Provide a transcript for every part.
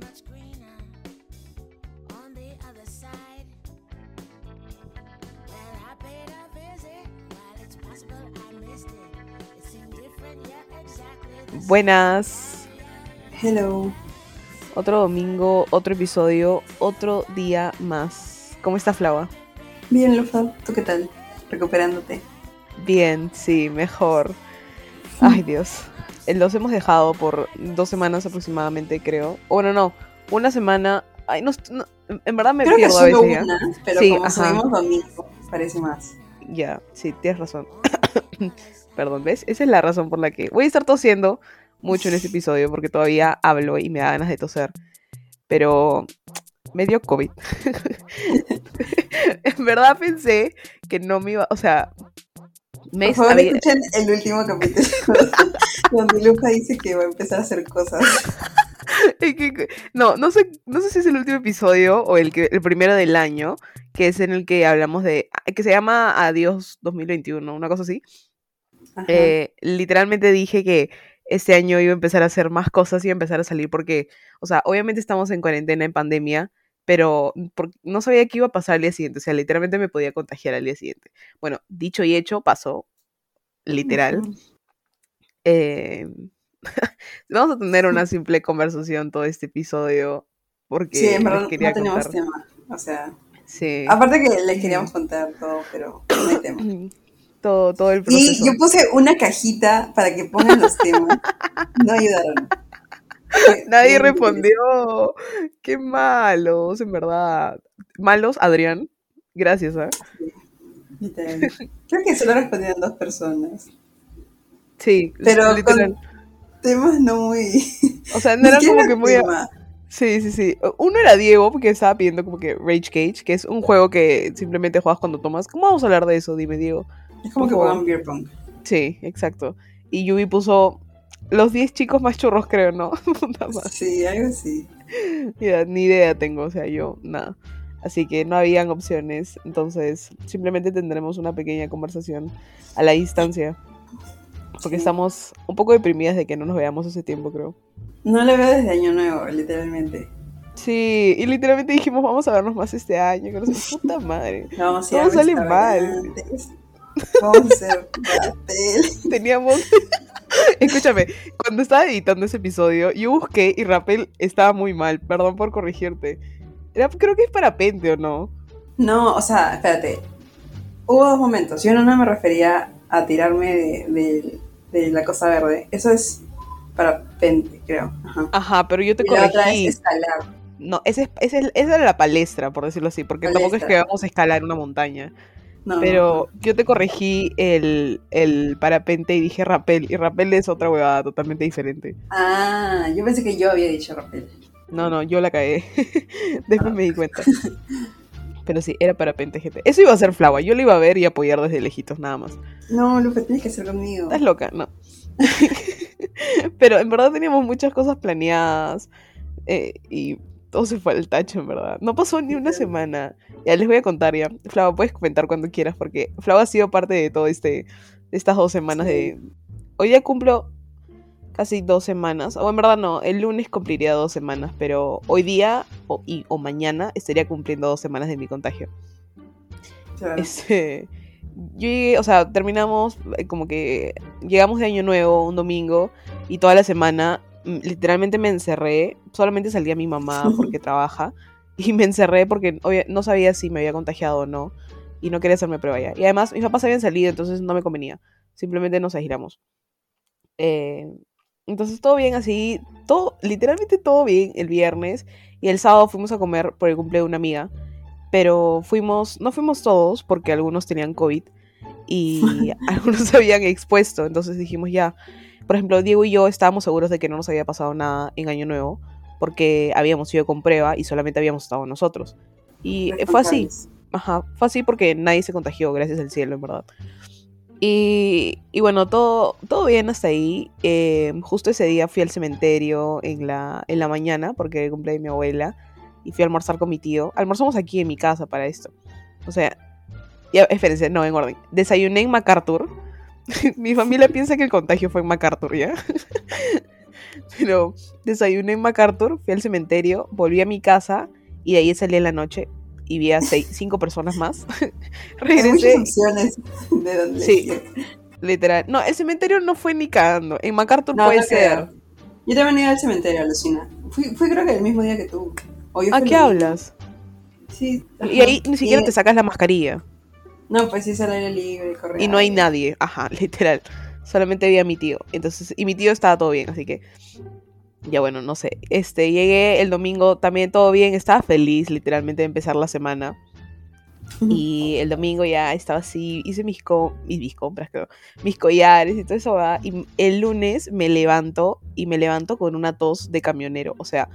much greener on the other side. Well, I paid a visit. While it's possible I missed it, it seemed different, yet exactly the same. Buenas. Hello. Otro domingo, otro episodio, otro día más. ¿Cómo está Flava? Bien, Lufa. ¿Tú qué tal? Recuperándote. Bien, sí, mejor. Ay, Dios. Eh, Los hemos dejado por dos semanas aproximadamente, creo. O bueno, no, una semana. Ay, no, no, en verdad me Creo que pierdo a solo veces. ¿ya? una, pero Sí, como ajá. subimos domingo, parece más. Ya, sí, tienes razón. Perdón, ¿ves? Esa es la razón por la que voy a estar tosiendo mucho en este episodio porque todavía hablo y me da ganas de toser. Pero me dio COVID. en verdad pensé que no me iba, o sea, Por favor, había- escuchen el último capítulo donde Lufa dice que va a empezar a hacer cosas. No, no sé, no sé si es el último episodio o el que el primero del año, que es en el que hablamos de que se llama Adiós 2021, una cosa así. Eh, literalmente dije que este año iba a empezar a hacer más cosas y a empezar a salir porque, o sea, obviamente estamos en cuarentena, en pandemia, pero por- no sabía qué iba a pasar al día siguiente, o sea, literalmente me podía contagiar al día siguiente. Bueno, dicho y hecho, pasó, literal. Eh, vamos a tener una simple conversación todo este episodio porque Sí, en verdad les quería no tenemos contar. tema. O sea, Sí. aparte que le queríamos contar todo, pero no hay tema. Todo, todo el Y proceso. yo puse una cajita para que pongan los temas. No ayudaron. Nadie respondió. Qué malos, en verdad. Malos, Adrián. Gracias, ¿eh? Creo que solo respondieron dos personas. Sí, Pero literal. Temas no muy. O sea, no era como que muy. tema. Sí, sí, sí. Uno era Diego, porque estaba pidiendo como que Rage Cage, que es un juego que simplemente juegas cuando tomas. ¿Cómo vamos a hablar de eso? Dime, Diego. Es como que juegan beer pong. Sí, exacto. Y Yubi puso los 10 chicos más churros, creo, ¿no? Sí, algo así. Ya, ni idea tengo, o sea, yo nada. Así que no habían opciones, entonces simplemente tendremos una pequeña conversación a la distancia. Porque Sí. estamos un poco deprimidas de que no nos veamos hace tiempo, creo. No lo veo desde Año Nuevo, literalmente. Sí, y literalmente dijimos, vamos a vernos más este año, que no sé, puta madre. Vamos a ir a Todo sale Vamos Teníamos... Escúchame, cuando estaba editando ese episodio, yo busqué y Rappel estaba muy mal, perdón por corregirte. Era, creo que es parapente, ¿o no? No, o sea, espérate. Hubo dos momentos. Yo no me refería a tirarme de, de- de la cosa verde. Eso es para pente, creo. Ajá. Ajá, pero yo te Y la otra corregí. es escalar. No, ese es, es- esa era la palestra, por decirlo así, porque tampoco es que vamos a escalar una montaña. No, Pero yo te corregí el, el parapente y dije rappel, y rappel es otra huevada totalmente diferente. Ah, yo pensé que yo había dicho rapel. No, no, yo la cagué. Después me di cuenta. Pero sí, era parapente, gente. Eso iba a ser flava, yo lo iba a ver y apoyar desde lejitos, nada más. No, Lupe, tienes que hacer conmigo. Estás loca, no. Pero en verdad teníamos muchas cosas planeadas eh, y todo se fue al tacho, en verdad. No pasó ni una semana. Ya les voy a contar ya. Flava, puedes comentar cuando quieras porque Flava ha sido parte de todo este, de estas dos semanas de... Hoy ya cumplo casi dos semanas, o en verdad no, el lunes cumpliría dos semanas, pero hoy día o, y, o mañana estaría cumpliendo dos semanas de mi contagio. Claro. Este, yo llegué, o sea, terminamos eh, como que llegamos de año nuevo un domingo y toda la semana literalmente me encerré, solamente salía mi mamá porque trabaja y me encerré porque no sabía si me había contagiado o no y no quería hacerme prueba ya. Y además mis papás habían salido, entonces no me convenía, simplemente nos aislamos. Eh, entonces todo bien así, todo, literalmente todo bien el viernes y el sábado fuimos a comer por el cumple de una amiga pero fuimos, no fuimos todos porque algunos tenían COVID y algunos se habían expuesto, entonces dijimos ya, por ejemplo, Diego y yo estábamos seguros de que no nos había pasado nada en Año Nuevo porque habíamos ido con prueba y solamente habíamos estado nosotros. Y fue así, ajá, fue así porque nadie se contagió, gracias al cielo, en verdad. Y, y bueno, todo, todo bien hasta ahí. Eh, justo ese día fui al cementerio en la, en la mañana porque era el cumpleaños de mi abuela y fui a almorzar con mi tío. Almorzamos aquí en mi casa para esto. O sea, ya, espérense, no, en orden. Desayuné en MacArthur. mi familia piensa que el contagio fue en MacArthur, ¿ya? Pero desayuné en MacArthur, fui al cementerio, volví a mi casa y de ahí salí en la noche y vi a seis, cinco personas más. Regresé, opciones de donde Sí. literal. No, el cementerio no fue ni cagando. En MacArthur No, puede no ser. creo. Yo también iba al cementerio, alucina. Fui, fui creo que el mismo día que tú. ¿A qué hablas? Sí. Y ahí ni siquiera Y- te sacas la mascarilla. No, pues sí es al aire libre, correcto. Y no hay nadie. Ajá, literal. Solamente vi a mi tío. Entonces, y mi tío estaba todo bien, así que. Ya bueno, no sé. Este, llegué el domingo también todo bien. Estaba feliz, literalmente, de empezar la semana. Y el domingo ya estaba así, hice mis, co- mis, mis compras, creo, mis collares y todo eso, ¿va? Y el lunes me levanto y me levanto con una tos de camionero. O sea,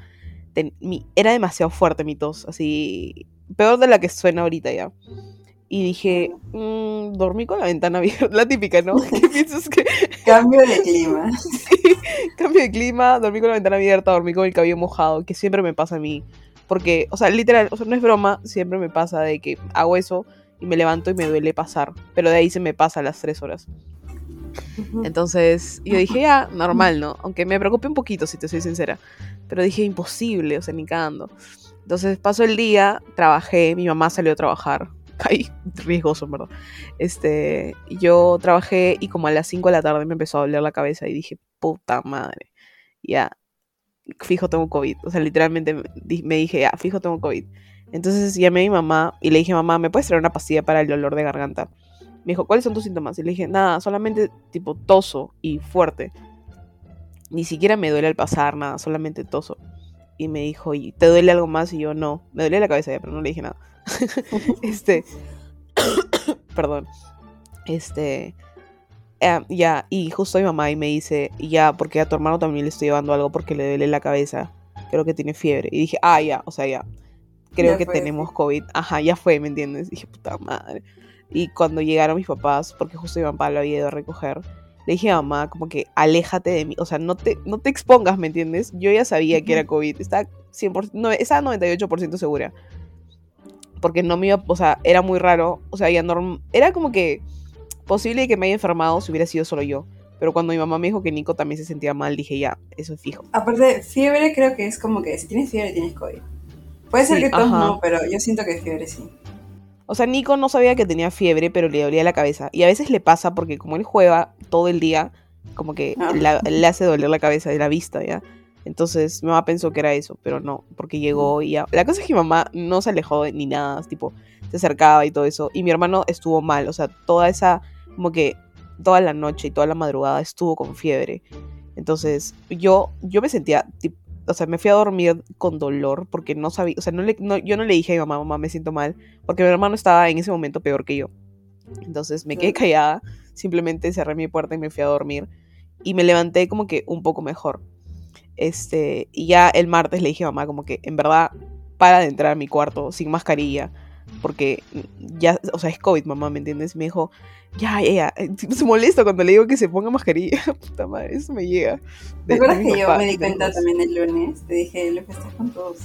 ten- mi- era demasiado fuerte mi tos, así, peor de la que suena ahorita ya. Y dije, "Mm, dormí con la ventana abierta, la típica, ¿no? ¿Qué piensas que Cambio de clima. cambio de clima, dormí con la ventana abierta, dormí con el cabello mojado, que siempre me pasa a mí. Porque, o sea, literal, o sea, no es broma, siempre me pasa de que hago eso y me levanto y me duele pasar. Pero de ahí se me pasa las tres horas. Entonces, yo dije, ya, normal, ¿no? Aunque me preocupé un poquito, si te soy sincera. Pero dije, imposible, o sea, ni cagando. Entonces, pasó el día, trabajé, mi mamá salió a trabajar. Ay, riesgoso, en verdad. Este, yo trabajé y como a las 5 de la tarde me empezó a doler la cabeza y dije, puta madre, ya, fijo tengo COVID. O sea, literalmente me dije, ya, fijo tengo COVID. Entonces llamé a mi mamá y le dije, mamá, ¿me puedes traer una pastilla para el dolor de garganta? Me dijo, ¿cuáles son tus síntomas? Y le dije, nada, solamente tipo toso y fuerte. Ni siquiera me duele al pasar, nada, solamente toso. Y me dijo, ¿y te duele algo más? Y yo, no, me duele la cabeza ya, pero no le dije nada. este, perdón. Este, eh, ya, y justo mi mamá y me dice, ya, porque a tu hermano también le estoy llevando algo porque le duele la cabeza. Creo que tiene fiebre. Y dije, ah, ya, o sea, ya. Creo Ya que fue, tenemos COVID. Ajá, ya fue, ¿me entiendes? dije, puta madre. Y cuando llegaron mis papás, porque justo mi papá lo había ido a recoger, le dije a mamá, como que aléjate de mí. O sea, no te, no te expongas, ¿me entiendes? Yo ya sabía que era COVID. Estaba 100%, no, estaba 98% segura. Porque no me iba, o sea, era muy raro. O sea, ya norm, era como que posible que me haya enfermado si hubiera sido solo yo. Pero cuando mi mamá me dijo que Nico también se sentía mal, dije, ya, eso es fijo. Aparte, fiebre creo que es como que si tienes fiebre tienes COVID. Puede ser Sí, que todos ajá. no, pero yo siento que fiebre sí. O sea, Nico no sabía que tenía fiebre, pero le dolía la cabeza. Y a veces le pasa porque como él juega todo el día, como que Ah. la- le hace doler la cabeza de la vista, ¿ya? Entonces mi mamá pensó que era eso, pero no, porque llegó y ya. La cosa es que mi mamá no se alejó de- ni nada, tipo, se acercaba y todo eso. Y mi hermano estuvo mal, o sea, toda esa, como que toda la noche y toda la madrugada estuvo con fiebre. Entonces yo, yo me sentía, tip- o sea, me fui a dormir con dolor porque no sabía, o sea, no le, no- yo no le dije a mi mamá, mamá, me siento mal, porque mi hermano estaba en ese momento peor que yo. Entonces me quedé callada, simplemente cerré mi puerta y me fui a dormir. Y me levanté como que un poco mejor. Este, y ya el martes le dije a mamá como que en verdad para de entrar a mi cuarto sin mascarilla. Porque ya, o sea, es COVID, mamá, ¿me entiendes? Me dijo, ya, ya, ya. eh, Se molesta cuando le digo que se ponga mascarilla. Puta madre, eso me llega. ¿Te acuerdas que yo me di cuenta mis- también el lunes? Te dije, Lupe, estás con todos.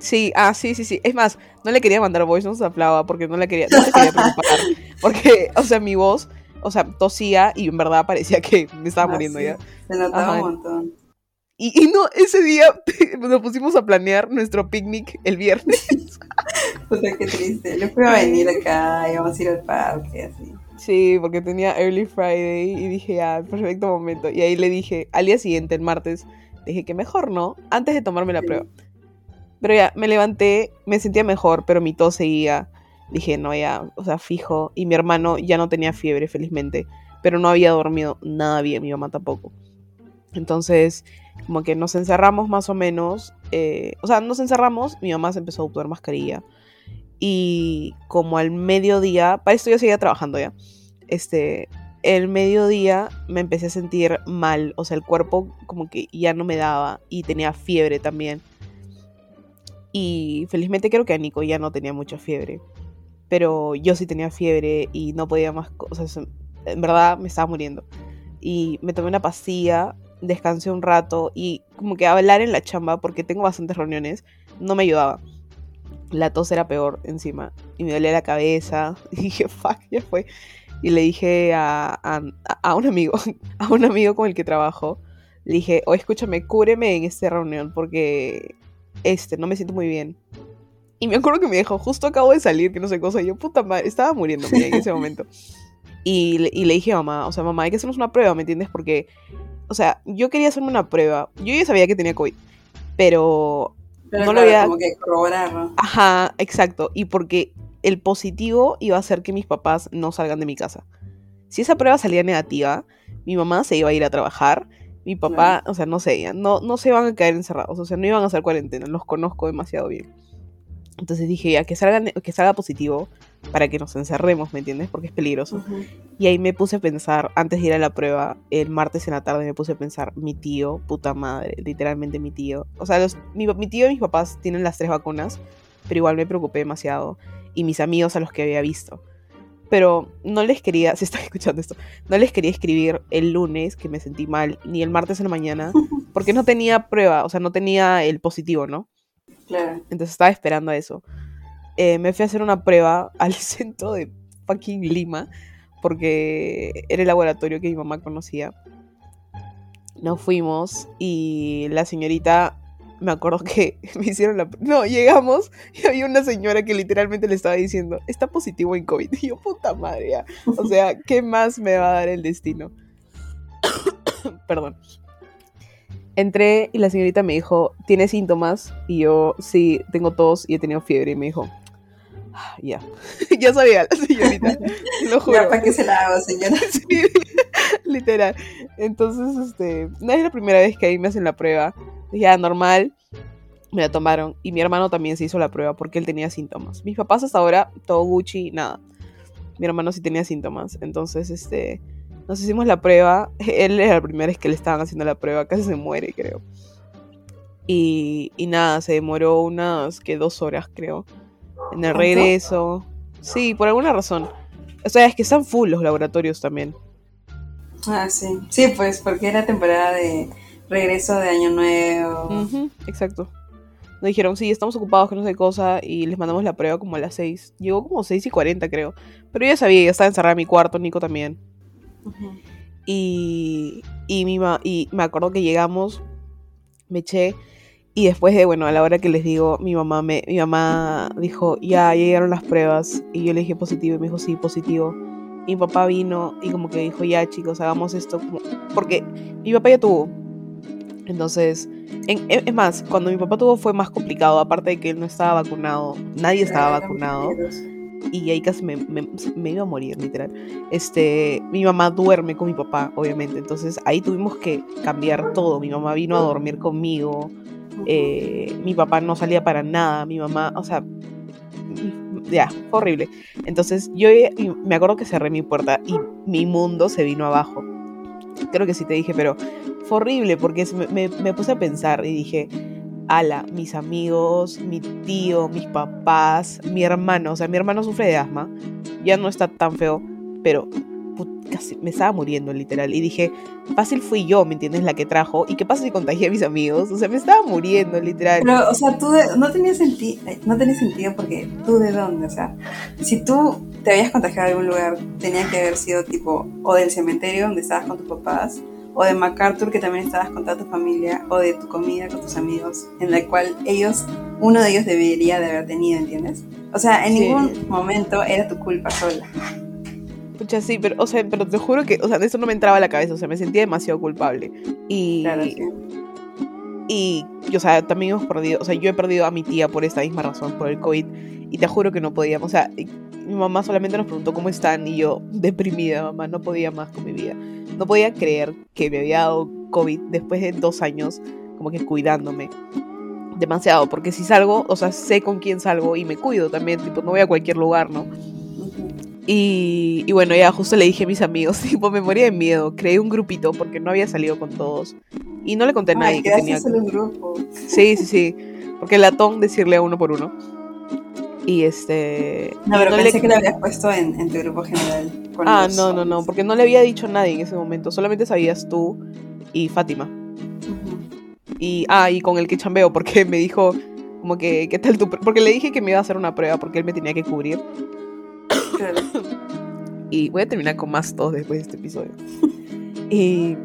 Sí, ah, sí, sí, sí. Es más, no le quería mandar voice notes a Flava porque no le quería, no se quería preocupar. Porque, o sea, mi voz, o sea, tosía y en verdad parecía que me estaba Ah, muriendo sí, ya. Se notaba un montón. Y, y no, ese día nos pusimos a planear nuestro picnic el viernes. Puta, qué triste. Lupe iba a venir acá, íbamos a ir al parque, así. Sí, porque tenía Early Friday y dije, ah, perfecto momento. Y ahí le dije, al día siguiente, el martes, dije que mejor no, antes de tomarme la Sí. prueba. Pero ya, me levanté, me sentía mejor, pero mi tos seguía. Dije, no, ya, o sea, fijo. Y mi hermano ya no tenía fiebre, felizmente. Pero no había dormido nada bien, mi mamá tampoco. Entonces, como que nos encerramos más o menos. eh, o sea, nos encerramos, mi mamá se empezó a usar mascarilla. Y como al mediodía, para esto yo seguía trabajando ya. Este, el mediodía me empecé a sentir mal. O sea, el cuerpo como que ya no me daba. Y tenía fiebre también. Y felizmente creo que a Nico ya no tenía mucha fiebre. Pero yo sí tenía fiebre y no podía más cosas. En verdad me estaba muriendo. Y me tomé una pastilla, descansé un rato y como que hablar en la chamba, porque tengo bastantes reuniones, no me ayudaba. La tos era peor encima. Y me dolía la cabeza. Y dije, fuck, ya fue. Y le dije a, a, a un amigo, a un amigo con el que trabajo, Le dije, o escúchame, cúbreme en esta reunión porque este, no me siento muy bien. Y me acuerdo que me dijo, justo acabo de salir, que no sé cosa. Y yo, puta madre, estaba muriéndome en ese momento. Y, le- y le dije a mamá, o sea, mamá, hay que hacernos una prueba, ¿me entiendes? Porque, o sea, yo quería hacerme una prueba. Yo ya sabía que tenía COVID, pero Pero no lo había- como que corroborarlo. Ajá, exacto. Y porque el positivo iba a hacer que mis papás no salgan de mi casa. Si esa prueba salía negativa, mi mamá se iba a ir a trabajar. Mi papá, o sea, no sé, no, no se iban a caer encerrados, o sea, no iban a hacer cuarentena, los conozco demasiado bien. Entonces dije, ya, que salga, ne- que salga positivo para que nos encerremos, ¿me entiendes? Porque es peligroso. Y ahí me puse a pensar, antes de ir a la prueba, el martes en la tarde me puse a pensar, mi tío, puta madre, literalmente mi tío. O sea, los- mi, mi tío y mis papás tienen las tres vacunas, pero igual me preocupé demasiado. Y mis amigos a los que había visto. Pero no les quería, si están escuchando esto, no les quería escribir el lunes que me sentí mal, ni el martes en la mañana, porque no tenía prueba, o sea, no tenía el positivo, ¿no? Claro. Entonces estaba esperando a eso. Eh, me fui a hacer una prueba al centro de fucking Lima, porque era el laboratorio que mi mamá conocía. Nos fuimos y la señorita, me acuerdo que me hicieron la... No, llegamos y había una señora que literalmente le estaba diciendo, está positivo en COVID. Y yo, puta madre, ya. O sea, ¿qué más me va a dar el destino? Perdón. Entré y la señorita me dijo, ¿tienes síntomas? Y yo, sí, tengo tos y he tenido fiebre. Y me dijo, "Ah, ya. ya sabía la señorita, lo juro. Ya, ¿para qué se la hago, señora? Sí, literal. Entonces, este, no es la primera vez que ahí me hacen la prueba. Dije, ah, normal. Me la tomaron. Y mi hermano también se hizo la prueba porque él tenía síntomas. Mis papás hasta ahora, todo Gucci, nada. Mi hermano sí tenía síntomas. Entonces, este, nos hicimos la prueba. Él era la primera vez que le estaban haciendo la prueba. Casi se muere, creo. Y, y nada, se demoró unas, que dos horas, creo. En el regreso. Sí, por alguna razón. O sea, es que están full los laboratorios también. Ah, sí. Sí, pues, porque era temporada de regreso de Año Nuevo. Exacto. Nos dijeron, sí, estamos ocupados con no sé cosa y les mandamos la prueba como a las 6. Llegó como 6 y 40, creo. Pero yo ya sabía, ya estaba encerrada en mi cuarto, Nico también. Y, y, mi ma- y me acuerdo que llegamos, me eché. Y después de, bueno, a la hora que les digo, mi mamá me, mi mamá dijo, ya, ya llegaron las pruebas. Y yo le dije positivo y me dijo, sí, positivo. Y mi papá vino y como que dijo, ya chicos, hagamos esto. como- Porque mi papá ya tuvo. Entonces, en- es es más, cuando mi papá tuvo fue más complicado, aparte de que él no estaba vacunado, nadie estaba vacunado y ahí casi me, me- me iba a morir, literal. Este, mi mamá duerme con mi papá, obviamente, entonces ahí tuvimos que cambiar todo. Mi mamá vino a dormir conmigo, eh, mi papá no salía para nada, mi mamá, o sea, ya, horrible. Entonces yo me acuerdo que cerré mi puerta y mi mundo se vino abajo. Creo que sí te dije, pero fue horrible porque me, puse a pensar y dije, ala, mis amigos, mi tío, mis papás, mi hermano, o sea, mi hermano sufre de asma, ya no está tan feo, pero casi me estaba muriendo literal y dije, fácil fui yo, ¿me entiendes? La que trajo, y qué pasa si contagié a mis amigos, o sea, me estaba muriendo literal. Pero, o sea, tú de- no tenía sentido, no tenía sentido porque tú de dónde, o sea, si tú te habías contagiado de algún lugar, tenía que haber sido tipo o del cementerio donde estabas con tus papás, o de MacArthur que también estabas con toda tu familia, o de tu comida con tus amigos, en la cual ellos, uno de ellos debería de haber tenido, ¿entiendes? O sea, en Sí. ningún momento era tu culpa sola. Pucha, sí, pero, o sea, pero te juro que, o sea, eso no me entraba a la cabeza, o sea, me sentía demasiado culpable. Y, Claro, sí. y, y, o sea, también hemos perdido, o sea, yo he perdido a mi tía por esta misma razón, por el COVID, y te juro que no podíamos, o sea, y- mi mamá solamente nos preguntó cómo están, y yo, deprimida, mamá, no podía más con mi vida. No podía creer que me había dado COVID después de dos años, como que cuidándome. Demasiado, porque si salgo, o sea, sé con quién salgo y me cuido también, tipo, no voy a cualquier lugar, ¿no? Y, y bueno, ya justo le dije a mis amigos, tipo, me moría de miedo. Creé un grupito porque no había salido con todos. Y no le conté a nadie que tenía. solo un grupo. Sí, sí, sí. Porque latón decirle a uno por uno. Y este. No, pero no le- pensé que lo habías puesto en, en tu grupo general. Ah, no, no, no. Porque no le había dicho a nadie en ese momento. Solamente sabías tú y Fátima. Y, ah, y con el que chambeo, porque me dijo, como que, ¿qué tal tu.? pr-?" Porque le dije que me iba a hacer una prueba porque él me tenía que cubrir. Claro. Y voy a terminar con más tos después de este episodio. y,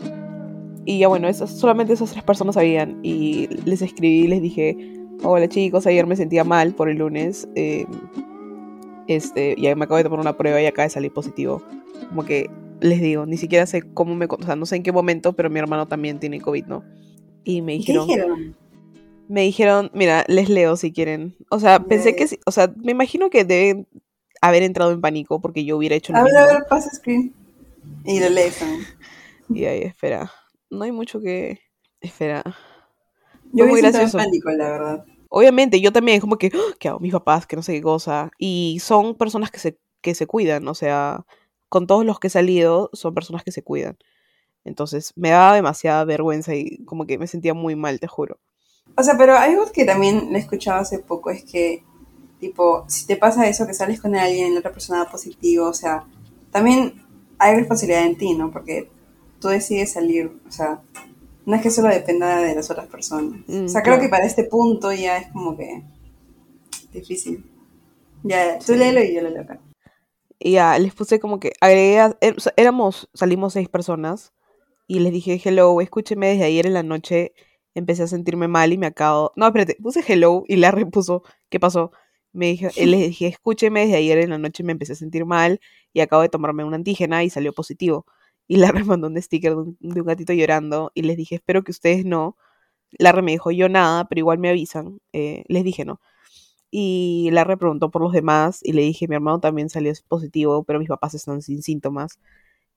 y ya bueno, esas, solamente esas tres personas sabían. Y les escribí les dije, hola chicos, ayer me sentía mal por el lunes. eh, este, ya me acabo de tomar una prueba y acaba de salir positivo. Como que les digo, ni siquiera sé cómo me... O sea, no sé en qué momento, pero mi hermano también tiene COVID, ¿no? Y me ¿Y ¿Qué dijeron... dijeron? Me dijeron, mira, les leo si quieren. O sea, pensé que sí, o sea, me imagino que deben haber entrado en pánico porque yo hubiera hecho lo A ver, mismo. a ver, pasa screen. Y lo lees también. Y ahí, espera. No hay mucho que. Espera. Yo muy entrado en gracioso. pánico, la verdad. Obviamente, yo también, como que, ¡Ah! ¿qué hago? Mis papás, que no sé qué cosa. Y son personas que se, que se cuidan, o sea, con todos los que he salido, son personas que se cuidan. Entonces, me daba demasiada vergüenza y como que me sentía muy mal, te juro. O sea, pero algo que también le he escuchado hace poco es que, tipo, si te pasa eso, que sales con alguien y la otra persona da positivo, o sea, también hay responsabilidad en ti, ¿no? Porque tú decides salir, o sea, no es que solo dependa de las otras personas. Mm, o sea, creo claro. que para este punto ya es como que difícil. Ya, tú léelo y yo lo leo acá. Ya, les puse como que agregué, sea, éramos, salimos seis personas y les dije, hello, escúcheme desde ayer en la noche, empecé a sentirme mal y me acabo, no, espérate, puse hello y la repuso, ¿qué pasó? Me dije, eh, les dije, escúcheme desde ayer en la noche me empecé a sentir mal y acabo de tomarme una antígena y salió positivo. Y la mandó un sticker de un, de un gatito llorando y les dije, espero que ustedes no. Larry me dijo, yo nada, pero igual me avisan. Eh, les dije, no. Y Larry preguntó por los demás y le dije, mi hermano también salió positivo, pero mis papás están sin síntomas.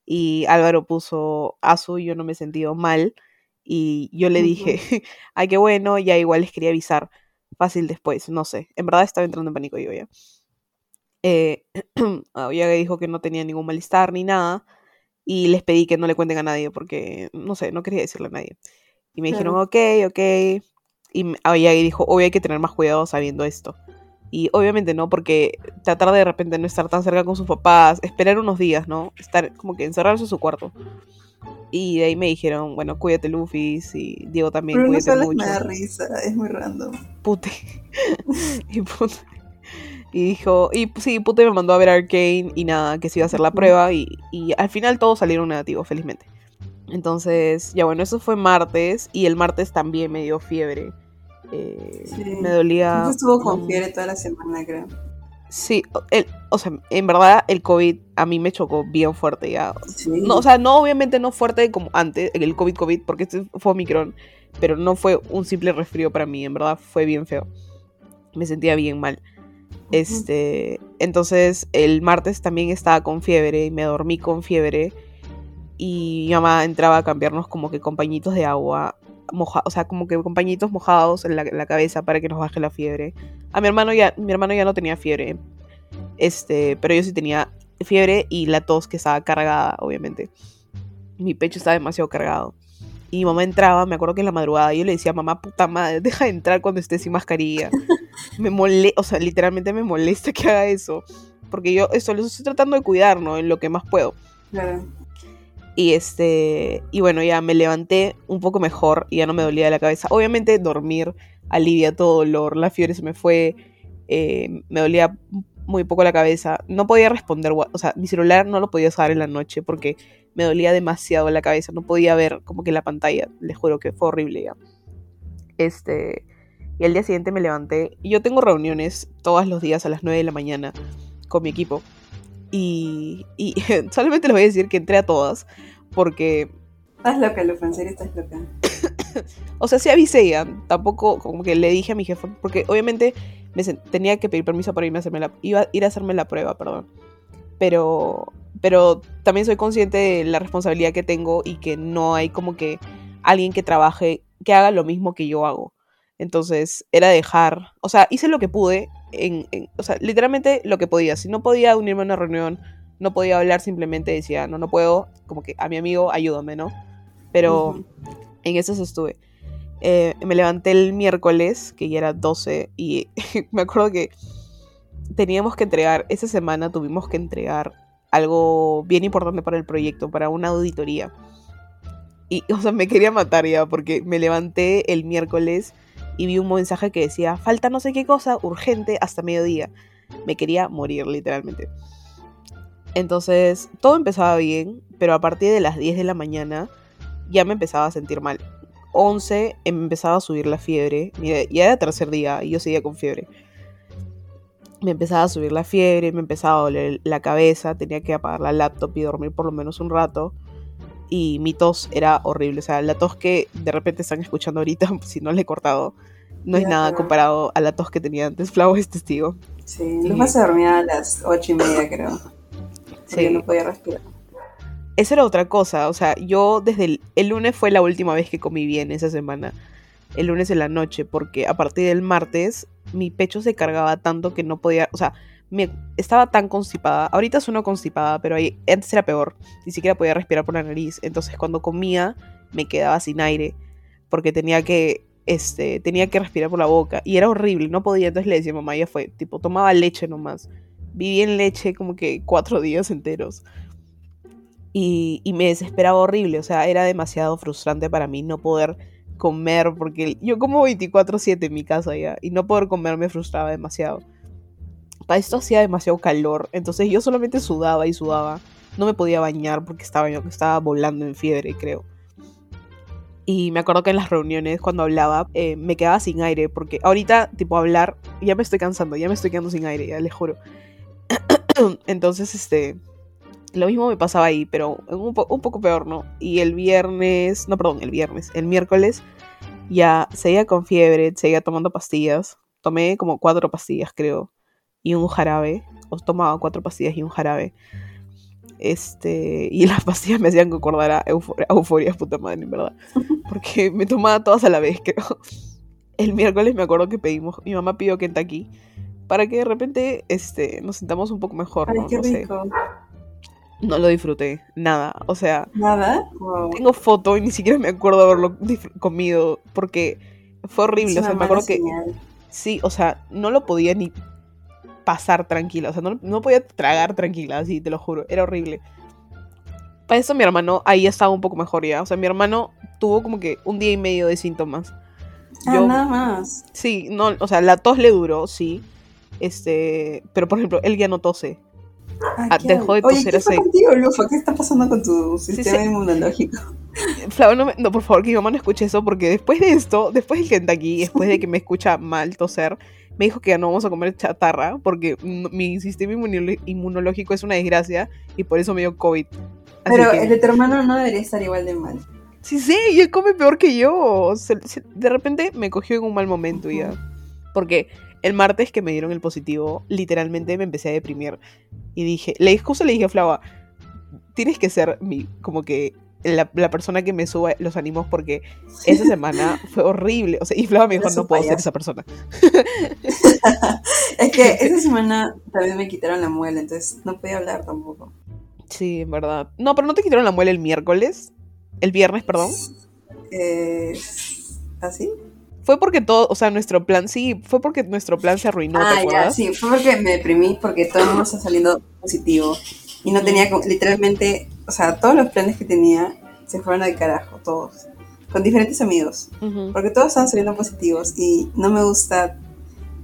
Y Álvaro puso Azu y yo no me he sentido mal. Y yo le dije, ay, qué bueno, ya igual les quería avisar. Fácil después, no sé. En verdad estaba entrando en pánico yo ya. Eh, ya dijo que no tenía ningún malestar ni nada. Y les pedí que no le cuenten a nadie porque, no sé, no quería decirle a nadie. Y me dijeron, ok, ok. Y ah, ahí dijo, hoy hay que tener más cuidado sabiendo esto. Y obviamente no, porque tratar de de repente no estar tan cerca con sus papás, esperar unos días, ¿no? Estar como que encerrarse en su cuarto. Y de ahí me dijeron, bueno, cuídate Luffy, y Diego también, Pero no cuídate solo mucho. me da risa, es muy random. Pute. y pute. Y dijo, y sí, Pute me mandó a ver Arcane y nada, que se iba a hacer la prueba y, y al final todos salieron negativos, felizmente. Entonces, ya bueno, eso fue martes y el martes también me dio fiebre. Eh, Sí. Me dolía... Entonces estuvo con fiebre toda la semana, creo. Sí, el, o sea, en verdad el COVID a mí me chocó bien fuerte ya. Sí. No, o sea, no, obviamente no fuerte como antes, el COVID, COVID, porque este fue Omicron, pero no fue un simple resfrío para mí, en verdad fue bien feo. Me sentía bien mal. Este, entonces el martes también estaba con fiebre y me dormí con fiebre y mi mamá entraba a cambiarnos como que con pañitos de agua, moja, o sea, como que con pañitos mojados en la, en la cabeza para que nos baje la fiebre. A mi hermano ya, mi hermano ya no tenía fiebre, este, pero yo sí tenía fiebre y la tos que estaba cargada, obviamente. Mi pecho estaba demasiado cargado. Y mi mamá entraba, me acuerdo que en la madrugada yo le decía, mamá, puta madre, deja de entrar cuando estés sin mascarilla. me mole, o sea, literalmente me molesta que haga eso. Porque yo eso lo estoy tratando de cuidar, ¿no? En lo que más puedo. Claro. Y este, y bueno, ya me levanté un poco mejor y ya no me dolía la cabeza. Obviamente dormir alivia todo dolor, la fiebre se me fue, eh, me dolía muy poco la cabeza. No podía responder, o sea, mi celular no lo podía usar en la noche porque me dolía demasiado la cabeza, no podía ver como que la pantalla, les juro que fue horrible ya. Este, y al día siguiente me levanté y yo tengo reuniones todos los días a las 9 de la mañana con mi equipo. Y, y solamente les voy a decir que entré a todas porque, Estás loca, Lufa, en serio estás loca. o sea, sí avisé ya, tampoco como que le dije a mi jefe, porque obviamente me tenía que pedir permiso para irme a hacerme la, iba a ir a hacerme la prueba, perdón. Pero, pero también soy consciente de la responsabilidad que tengo y que no hay como que alguien que trabaje, que haga lo mismo que yo hago. Entonces, era dejar, o sea, hice lo que pude, en, en- o sea, literalmente lo que podía. Si no podía unirme a una reunión, no podía hablar, simplemente decía, no, no puedo, como que a mi amigo, ayúdame, ¿no? Pero en eso estuve. Eh, me levanté el miércoles, que ya era 12, y me acuerdo que teníamos que entregar, esa semana tuvimos que entregar algo bien importante para el proyecto, para una auditoría. Y, o sea, me quería matar ya, porque me levanté el miércoles y vi un mensaje que decía, falta no sé qué cosa, urgente, hasta mediodía. Me quería morir, literalmente. Entonces, todo empezaba bien, pero a partir de las 10 de la mañana ya me empezaba a sentir mal. 11 me empezaba a subir la fiebre, ya era tercer día y yo seguía con fiebre. Me empezaba a subir la fiebre, me empezaba a doler la cabeza, tenía que apagar la laptop y dormir por lo menos un rato. Y mi tos era horrible, o sea, la tos que de repente están escuchando ahorita, si no le he cortado, no es nada comparado a la tos que tenía antes. Flau es testigo. Sí, Luz se dormía a las ocho y media, creo. Porque Sí. no podía respirar. Esa era otra cosa, o sea, yo desde el, el lunes fue la última vez que comí bien esa semana, el lunes en la noche, porque a partir del martes mi pecho se cargaba tanto que no podía, o sea, me, estaba tan constipada, ahorita sueno constipada, pero ahí, antes era peor, ni siquiera podía respirar por la nariz, entonces cuando comía me quedaba sin aire, porque tenía que, este, tenía que respirar por la boca, y era horrible, no podía, entonces le decía mamá, ya fue, tipo, tomaba leche nomás, viví en leche como que cuatro días enteros y, y me desesperaba horrible, o sea, era demasiado frustrante para mí no poder comer, porque yo como 24/7 en mi casa ya, y no poder comer me frustraba demasiado. Para esto hacía demasiado calor, entonces yo solamente sudaba y sudaba, no me podía bañar porque estaba, yo estaba volando en fiebre, creo. Y me acuerdo que en las reuniones, cuando hablaba, eh, me quedaba sin aire, porque ahorita, tipo, hablar, ya me estoy cansando, ya me estoy quedando sin aire, ya les juro. Entonces, este, lo mismo me pasaba ahí, pero un, po- un poco peor, ¿no? Y el viernes, no, perdón, el viernes, el miércoles ya seguía con fiebre, seguía tomando pastillas. Tomé como cuatro pastillas, creo, y un jarabe. O tomaba cuatro pastillas y un jarabe. Este, y las pastillas me hacían concordar a euforia, a euforia, puta madre, en verdad. Porque me tomaba todas a la vez, creo. El miércoles me acuerdo que pedimos, mi mamá pidió Kentucky para que de repente este, nos sintamos un poco mejor, Ay, ¿no? qué No sé. rico. No lo disfruté, nada. O sea, ¿Nada? Wow. tengo foto y ni siquiera me acuerdo haberlo comido porque fue horrible. Es O sea, me acuerdo que sí, o sea, no lo podía ni pasar tranquila. O sea, no, no podía tragar tranquila, así, te lo juro. Era horrible. Para eso mi hermano ahí estaba un poco mejor ya. O sea, mi hermano tuvo como que un día y medio de síntomas. Ah, Yo- nada más. Sí, no, o sea, la tos le duró, sí. Este, pero por ejemplo, él ya no tose. Ah, Ah, ¿qué dejó de toser ¿qué fue hace- contigo, Lufa? ¿Qué está pasando con tu sistema sí. inmunológico? Flavio, no, me- no, por favor, que mi mamá no escuche eso, porque después de esto, después del Kentucky, después de que me escucha mal toser, me dijo que ya no vamos a comer chatarra, porque mi sistema inmunológico es una desgracia, y por eso me dio COVID. Así Pero que- el de tu hermano no debería estar igual de mal. Sí, sí, y él come peor que yo. Se- se- de repente me cogió en un mal momento ya. Porque el martes que me dieron el positivo, literalmente me empecé a deprimir. Y dije, le justo le dije a Flava, tienes que ser mi, como que la, la persona que me suba los ánimos porque esa semana fue horrible. O sea, y Flava me dijo, no puedo ser payaso". esa persona. Es que esa semana también me quitaron la muela, entonces no podía hablar tampoco. Sí, en verdad. No, pero no te quitaron la muela el miércoles. El viernes, perdón. Eh, ¿Así? Fue porque todo, o sea, nuestro plan, sí, fue porque nuestro plan se arruinó, ¿te ah, ya, sí, fue porque me deprimí porque todo el mundo está saliendo positivo. Y no tenía, literalmente, o sea, todos los planes que tenía se fueron al carajo, todos. Con diferentes amigos. Porque todos estaban saliendo positivos y no me gusta,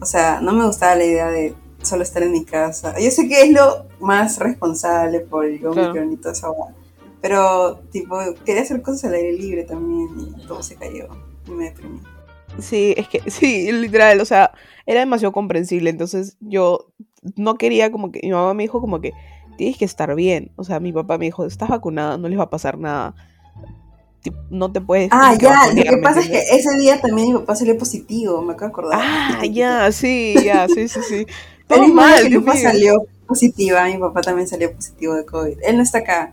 o sea, no me gustaba la idea de solo estar en mi casa. Yo sé que es lo más responsable por el Omicron Claro. y esa hueá, Pero, tipo, quería hacer cosas al aire libre también y todo se cayó y me deprimí. Sí, es que sí, literal, o sea, era demasiado comprensible, entonces yo no quería como que, mi mamá me dijo como que tienes que estar bien, o sea, mi papá me dijo, estás vacunada, no les va a pasar nada, no te puedes... Ah, ya, lo que ¿me pasa es que ese día también mi papá salió positivo, me acabo de acordar. Ah, ya, sí, ya, sí, sí, sí. El Todo día mal, mi papá salió positiva, mi papá también salió positivo de COVID. Él no está acá.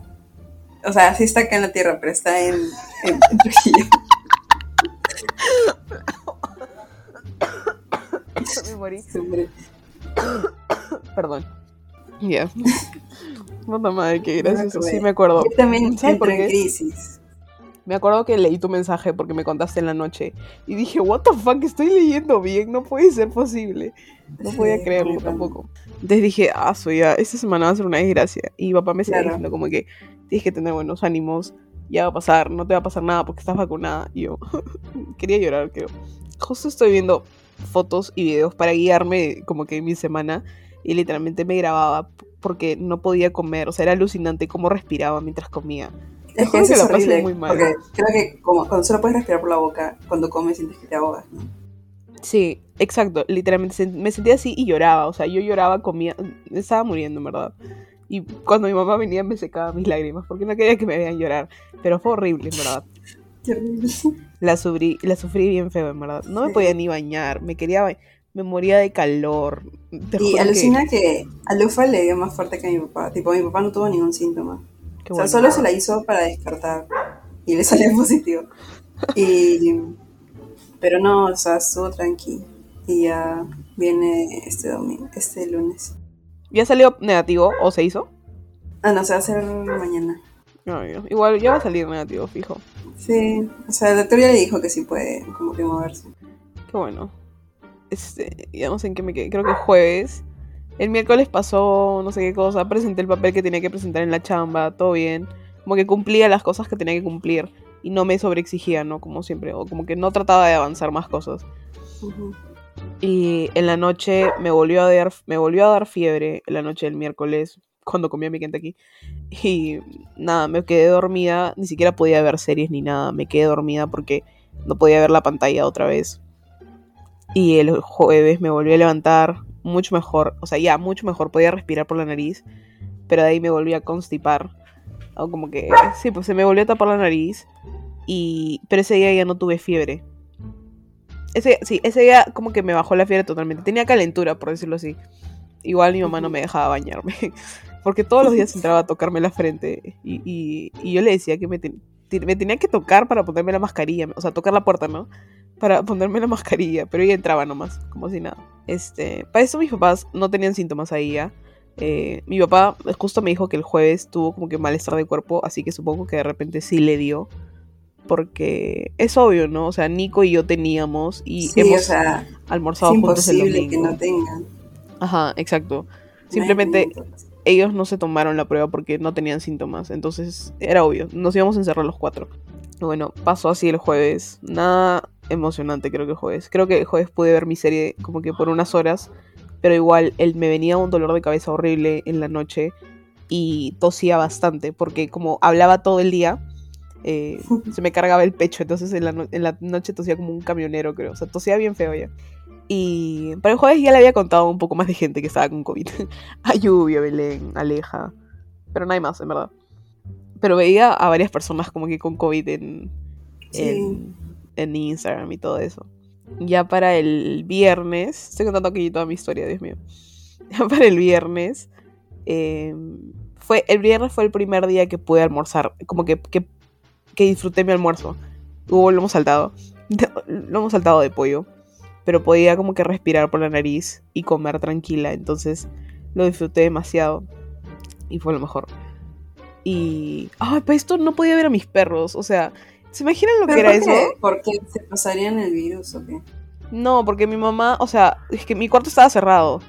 O sea, sí está acá en la tierra, pero está en, en, en Trujillo. Me morí. Perdón. Ya. Puta madre, qué gracioso. Sí, me acuerdo. Yo también ¿Sabes por en crisis. Me acuerdo que leí tu mensaje porque me contaste en la noche y dije, what the fuck, estoy leyendo bien, no puede ser posible. No Sí, podía creerlo tampoco. Entonces dije, ah, soy ya, esta semana va a ser una desgracia. Y papá me Claro. diciendo como que tienes que tener buenos ánimos, ya va a pasar, no te va a pasar nada porque estás vacunada. Y yo quería llorar, creo. Justo estoy viendo fotos y videos para guiarme como que mi semana y literalmente me grababa porque no podía comer, o sea, era alucinante cómo respiraba mientras comía. Es que eso es horrible, muy mal. porque creo que como, cuando solo puedes respirar por la boca, cuando comes sientes que te ahogas, ¿no? Sí, exacto. Literalmente me sentía así y lloraba. O sea, yo lloraba, comía. Estaba muriendo, en verdad. Y cuando mi mamá venía me secaba mis lágrimas porque no quería que me vean llorar. Pero fue horrible, en verdad. Qué horrible. La sufrí, la sufrí bien feo, en verdad. No me podía ni bañar. Me quería ba- Me moría de calor. Te Y juro que- alucina que a Lufa le dio más fuerte que a mi papá. Tipo, mi papá no tuvo ningún síntoma. Qué o sea, solo se la hizo para descartar. Y le salió positivo. Y... Pero no, o sea, estuvo tranqui. Y ya viene este domingo, este lunes. ¿Ya salió negativo o se hizo? Ah, no, se va a hacer mañana. No. Igual ya va a salir negativo, fijo. Sí, o sea, el doctor ya le dijo que sí puede como que moverse. Qué bueno. Este, sé en qué me quedé. Creo que jueves. El miércoles pasó no sé qué cosa. Presenté el papel que tenía que presentar en la chamba. Todo bien. Como que cumplía las cosas que tenía que cumplir. Y no me sobreexigía, ¿no? Como siempre. O como que no trataba de avanzar más cosas. Y en la noche me volvió a dar, me volvió a dar fiebre. En la noche del miércoles. Cuando comía mi aquí. Y nada, me quedé dormida. Ni siquiera podía ver series ni nada. Me quedé dormida porque no podía ver la pantalla otra vez. Y el jueves me volví a levantar mucho mejor. O sea, ya, mucho mejor. Podía respirar por la nariz. Pero de ahí me volví a constipar. O como que, sí, pues se me volvió a tapar la nariz. Y, pero ese día ya no tuve fiebre. Ese, sí, ese día como que me bajó la fiebre totalmente. Tenía calentura, por decirlo así. Igual mi mamá no me dejaba bañarme. Porque todos los días entraba a tocarme la frente. Y, y- yo le decía que me, me tenía que tocar para ponerme la mascarilla. O sea, tocar la puerta, ¿no? Para ponerme la mascarilla. Pero ella entraba nomás, como si nada. Este, para eso mis papás no tenían síntomas ahí ya. Eh, mi papá justo me dijo que el jueves tuvo como que malestar de cuerpo. Así que supongo que de repente sí le dio. Porque es obvio, ¿no? O sea, Nico y yo teníamos y Sí, hemos o sea, es almorzado juntos el imposible que domingo. no tengan. Ajá, exacto. Simplemente ellos no se tomaron la prueba porque no tenían síntomas. Entonces era obvio. Nos íbamos a encerrar los cuatro. Bueno, pasó así el jueves. Nada emocionante creo que el jueves. Creo que el jueves pude ver mi serie como que por unas horas. Pero igual él me venía un dolor de cabeza horrible en la noche. Y tosía bastante. Porque como hablaba todo el día. eh, se me cargaba el pecho. Entonces en la, no- en la noche tosía como un camionero creo. O sea, tosía bien feo ya. Y para el jueves ya le había contado un poco más de gente que estaba con COVID. a Lluvia, Belén, Aleja. Pero hay más, en verdad. Pero veía a varias personas como que con COVID en, Sí. en, en Instagram y todo eso. Ya para el viernes, estoy contando aquí toda mi historia, Dios mío. Ya para el viernes, eh, fue, el viernes fue el primer día que pude almorzar, como que, que, disfruté mi almuerzo. Hubo lomo saltado, lomo saltado de pollo, pero podía como que respirar por la nariz y comer tranquila, entonces lo disfruté demasiado y fue lo mejor. Y, ay, para esto no podía ver a mis perros, o sea, ¿se imaginan lo que ¿Pero era por eso? qué? ¿Por qué se pasarían el virus o qué? No, porque mi mamá, o sea, es que mi cuarto estaba cerrado.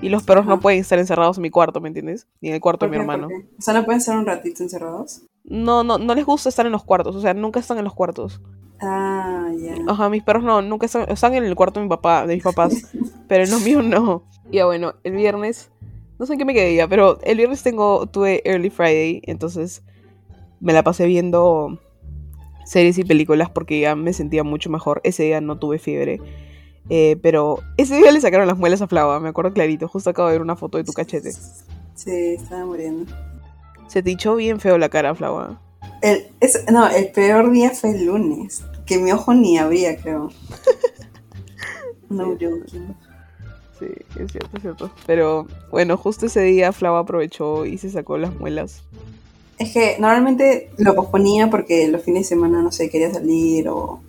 Y los perros no pueden estar encerrados en mi cuarto, ¿me entiendes? Ni en el cuarto de ¿Por mi hermano. O sea, no pueden estar un ratito encerrados. No, no, no les gusta estar en los cuartos, o sea, nunca están en los cuartos. Ah, ya. Ajá, mis perros no, nunca están, están en el cuarto de mi papá, de mis papás, pero en los míos no. Ya bueno, el viernes, no sé en qué me quedé ya, pero el viernes tengo, tuve Early Friday, entonces me la pasé viendo series y películas porque ya me sentía mucho mejor. Ese día no tuve fiebre. Eh, pero ese día le sacaron las muelas a Flava, me acuerdo clarito. Justo acabo de ver una foto de tu cachete. Sí, estaba muriendo. Se te hinchó bien feo la cara, Flava. El, es- no, el peor día fue el lunes. Que mi ojo ni abría, creo. No joking. Sí, es cierto, es cierto. Pero bueno, justo ese día Flava aprovechó y se sacó las muelas. Es que normalmente lo posponía porque los fines de semana, no sé, quería salir o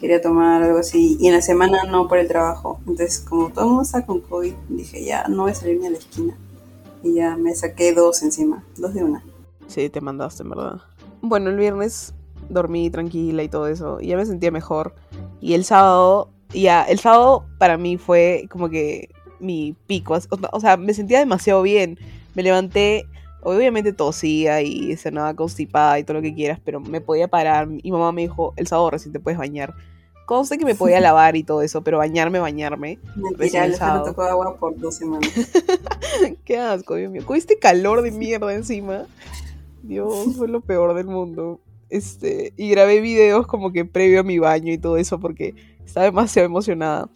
quería tomar algo así. Y en la semana no por el trabajo. Entonces, como todo el mundo está con COVID, dije, ya, no voy a salir ni a la esquina. Y ya me saqué dos encima, dos de una. Sí, te mandaste, en verdad. Bueno, el viernes dormí tranquila y todo eso. Y ya me sentía mejor. Y el sábado, ya, el sábado para mí fue como que mi pico. O sea, me sentía demasiado bien. Me levanté, obviamente tosía y sonaba constipada y todo lo que quieras, pero me podía parar. Mi mamá me dijo, el sábado recién te puedes bañar. Conste que me podía lavar y todo eso, pero bañarme, bañarme. Mentira, el sábado. tocó agua por dos semanas. Qué asco, Dios mío. Con este calor de mierda encima. Dios, fue lo peor del mundo. Este, y grabé videos como que previo a mi baño y todo eso porque estaba demasiado emocionada.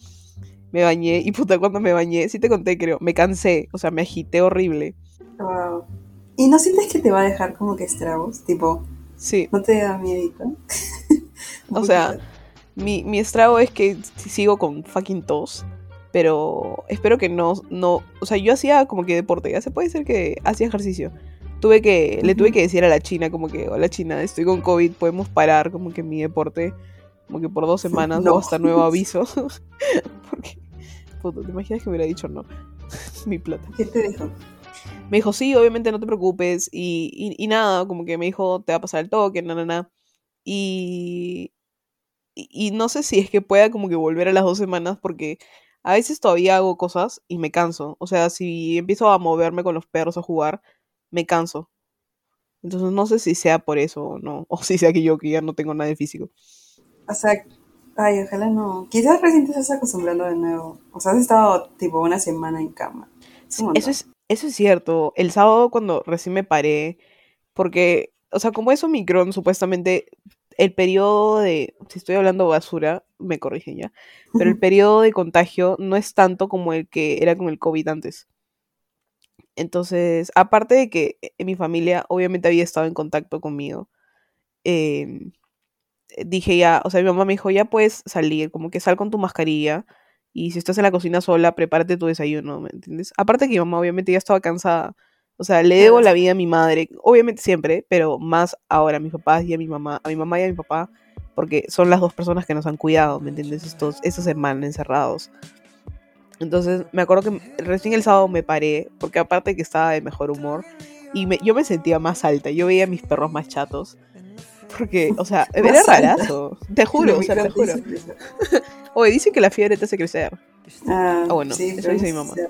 Me bañé y puta, cuando me bañé, sí te conté, creo, me cansé, o sea, me agité horrible. Wow. ¿Y no sientes que te va a dejar como que estragos? Tipo, Sí, ¿no te da miedito? o sea, mi, mi estrago es que si sigo con fucking tos, pero espero que no, no, o sea, yo hacía como que deporte, ya se puede ser que hacía ejercicio. Tuve que, le tuve que decir a la China como que, hola China, estoy con COVID, podemos parar como que mi deporte, como que por dos semanas No. o hasta nuevo aviso. Porque, puto, ¿te imaginas que me hubiera dicho no? mi plata. ¿Qué te dijo? Me dijo, sí, obviamente no te preocupes. Y, y, y nada, como que me dijo, te va a pasar el toque, na, na, na. Y, y, no sé si es que pueda como que volver a las dos semanas porque a veces todavía hago cosas y me canso. O sea, si empiezo a moverme con los perros a jugar, me canso. Entonces no sé si sea por eso o no. O si sea que yo que ya no tengo nada de físico. O sea, ay, ojalá no. Quizás recién te estás acostumbrando de nuevo. O sea, has estado tipo una semana en cama. Un Eso es, eso es cierto. El sábado cuando recién me paré, porque, o sea, como es Omicron, supuestamente el periodo de, si estoy hablando basura, me corrigen ya, pero el periodo de contagio no es tanto como el que era con el COVID antes. Entonces, aparte de que eh, mi familia obviamente había estado en contacto conmigo, em, dije ya, o sea, mi mamá me dijo, ya puedes salir, como que sal con tu mascarilla y si estás en la cocina sola, prepárate tu desayuno, ¿me entiendes? Aparte que mi mamá obviamente ya estaba cansada, o sea, le debo la vida a mi madre, obviamente siempre, pero más ahora a mis papás y a mi mamá, a mi mamá y a mi papá, porque son las dos personas que nos han cuidado, ¿me entiendes? Estos, esta semana encerrados. Entonces, me acuerdo que recién el sábado me paré, porque aparte que estaba de mejor humor, y me- yo me sentía más alta, yo veía a mis perros más chatos. Porque, o sea, era rarazo. Te juro, o sea, te juro. Oye, dicen que la fiebre te hace crecer. Ah, Ah, bueno, sí, eso dice mi mamá.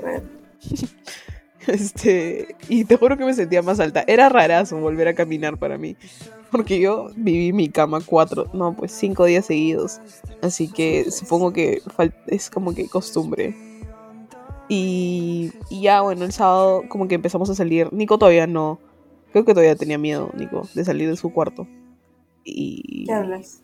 Este, y te juro que me sentía más alta. Era rarazo volver a caminar para mí. Porque yo viví mi cama cuatro, no, pues cinco días seguidos. Así que supongo que es como que costumbre. Y, y ya, bueno, el sábado como que empezamos a salir. Nico todavía no. Creo que todavía tenía miedo, Nico, de salir de su cuarto. Y ¿Qué hablas?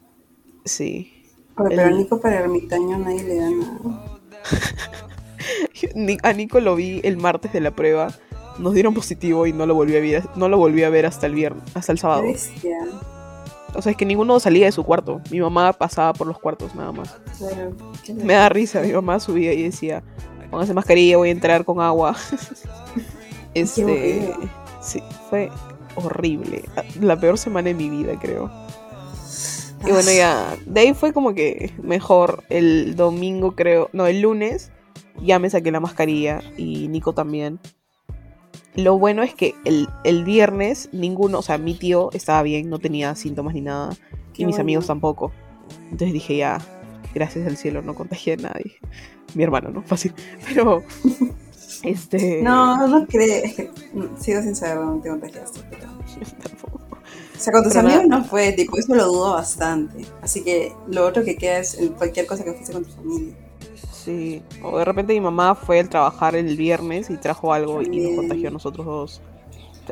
sí. Pero El- Nico para ermitaño nadie le da nada. A Nico lo vi el martes de la prueba. Nos dieron positivo y no lo volví a ver, no lo volví a ver hasta el viernes, hasta el sábado. bestia. O sea, es que ninguno salía de su cuarto. Mi mamá pasaba por los cuartos nada más. Claro. Me da risa, mi mamá subía y decía, póngase mascarilla, voy a entrar con agua. este, sí, fue horrible. La peor semana de mi vida, creo. Y bueno, ya, de ahí fue como que mejor. El domingo, creo, no, el lunes, ya me saqué la mascarilla y Nico también. Lo bueno es que el, el viernes ninguno, o sea, mi tío estaba bien, no tenía síntomas ni nada, Qué y mis bueno. amigos tampoco. Entonces dije, ya, gracias al cielo, no contagié a nadie. Mi hermano, ¿no? Fácil. Pero, este... No, no crees. Sigo sin saber dónde te contagiaste. pero- sea, con tus Pero amigos no fue, tipo, eso lo dudo bastante. Así que lo otro que queda es cualquier cosa que fuiste con tu familia. Sí, o de repente mi mamá fue al trabajar el viernes y trajo algo y nos contagió a nosotros dos.